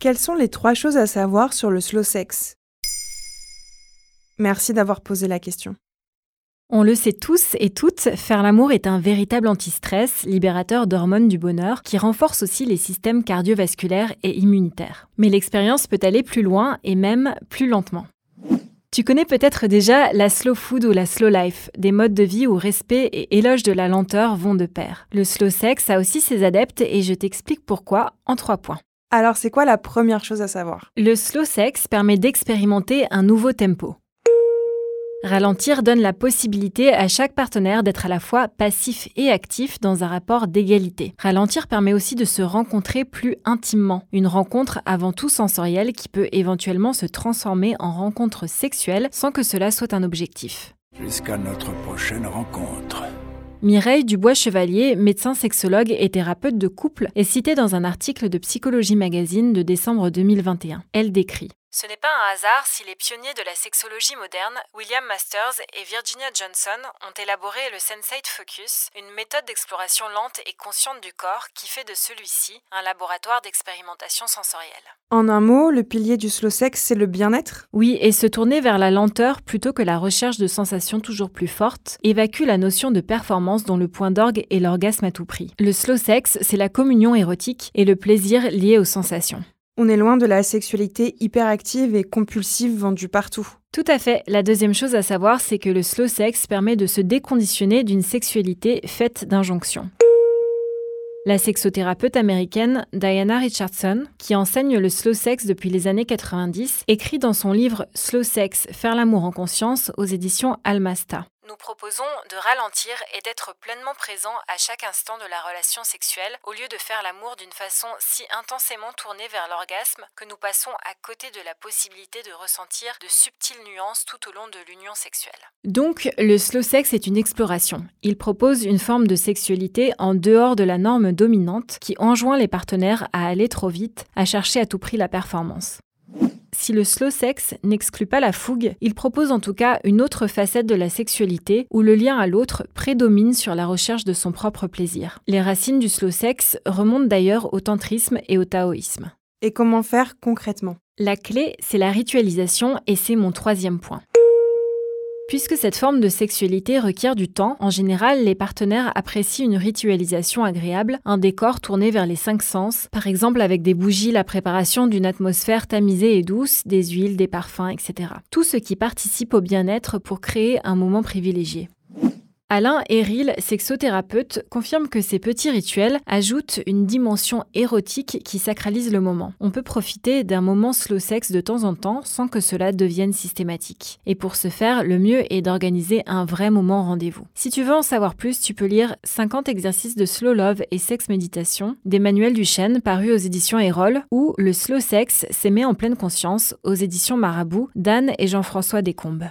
Quelles sont les trois choses à savoir sur le slow sex? Merci d'avoir posé la question. On le sait tous et toutes, faire l'amour est un véritable anti-stress, libérateur d'hormones du bonheur, qui renforce aussi les systèmes cardiovasculaires et immunitaires. Mais l'expérience peut aller plus loin et même plus lentement. Tu connais peut-être déjà la slow food ou la slow life, des modes de vie où respect et éloge de la lenteur vont de pair. Le slow sex a aussi ses adeptes et je t'explique pourquoi en trois points. Alors c'est quoi la première chose à savoir? Le slow sex permet d'expérimenter un nouveau tempo. Ralentir donne la possibilité à chaque partenaire d'être à la fois passif et actif dans un rapport d'égalité. Ralentir permet aussi de se rencontrer plus intimement, une rencontre avant tout sensorielle qui peut éventuellement se transformer en rencontre sexuelle sans que cela soit un objectif. Jusqu'à notre prochaine rencontre. Mireille Dubois-Chevalier, médecin sexologue et thérapeute de couple, est citée dans un article de Psychologie Magazine de décembre 2021. Elle décrit ce n'est pas un hasard si les pionniers de la sexologie moderne, William Masters et Virginia Johnson, ont élaboré le Sensate Focus, une méthode d'exploration lente et consciente du corps qui fait de celui-ci un laboratoire d'expérimentation sensorielle. En un mot, le pilier du slow sex, c'est le bien-être? Oui, et se tourner vers la lenteur plutôt que la recherche de sensations toujours plus fortes évacue la notion de performance dont le point d'orgue est l'orgasme à tout prix. Le slow sex, c'est la communion érotique et le plaisir lié aux sensations. On est loin de la sexualité hyperactive et compulsive vendue partout. Tout à fait. La deuxième chose à savoir, c'est que le slow sex permet de se déconditionner d'une sexualité faite d'injonctions. La sexothérapeute américaine Diana Richardson, qui enseigne le slow sex depuis les années 90, écrit dans son livre Slow Sex, faire l'amour en conscience aux éditions Almasta nous proposons de ralentir et d'être pleinement présent à chaque instant de la relation sexuelle au lieu de faire l'amour d'une façon si intensément tournée vers l'orgasme que nous passons à côté de la possibilité de ressentir de subtiles nuances tout au long de l'union sexuelle. Donc, le slow sex est une exploration. Il propose une forme de sexualité en dehors de la norme dominante qui enjoint les partenaires à aller trop vite, à chercher à tout prix la performance. Si le slow sex n'exclut pas la fougue, il propose en tout cas une autre facette de la sexualité où le lien à l'autre prédomine sur la recherche de son propre plaisir. Les racines du slow sex remontent d'ailleurs au tantrisme et au taoïsme. Et comment faire concrètement? La clé, c'est la ritualisation et c'est mon troisième point. Puisque cette forme de sexualité requiert du temps, en général, les partenaires apprécient une ritualisation agréable, un décor tourné vers les cinq sens, par exemple avec des bougies, la préparation d'une atmosphère tamisée et douce, des huiles, des parfums, etc. Tout ce qui participe au bien-être pour créer un moment privilégié. Alain Eril, sexothérapeute, confirme que ces petits rituels ajoutent une dimension érotique qui sacralise le moment. On peut profiter d'un moment slow sex de temps en temps sans que cela devienne systématique. Et pour ce faire, le mieux est d'organiser un vrai moment rendez-vous. Si tu veux en savoir plus, tu peux lire 50 exercices de slow love et sex méditation d'Emmanuel Duchesne paru aux éditions Erol ou Le slow sex s'aimer en pleine conscience aux éditions Marabout d'Anne et Jean-François Descombes.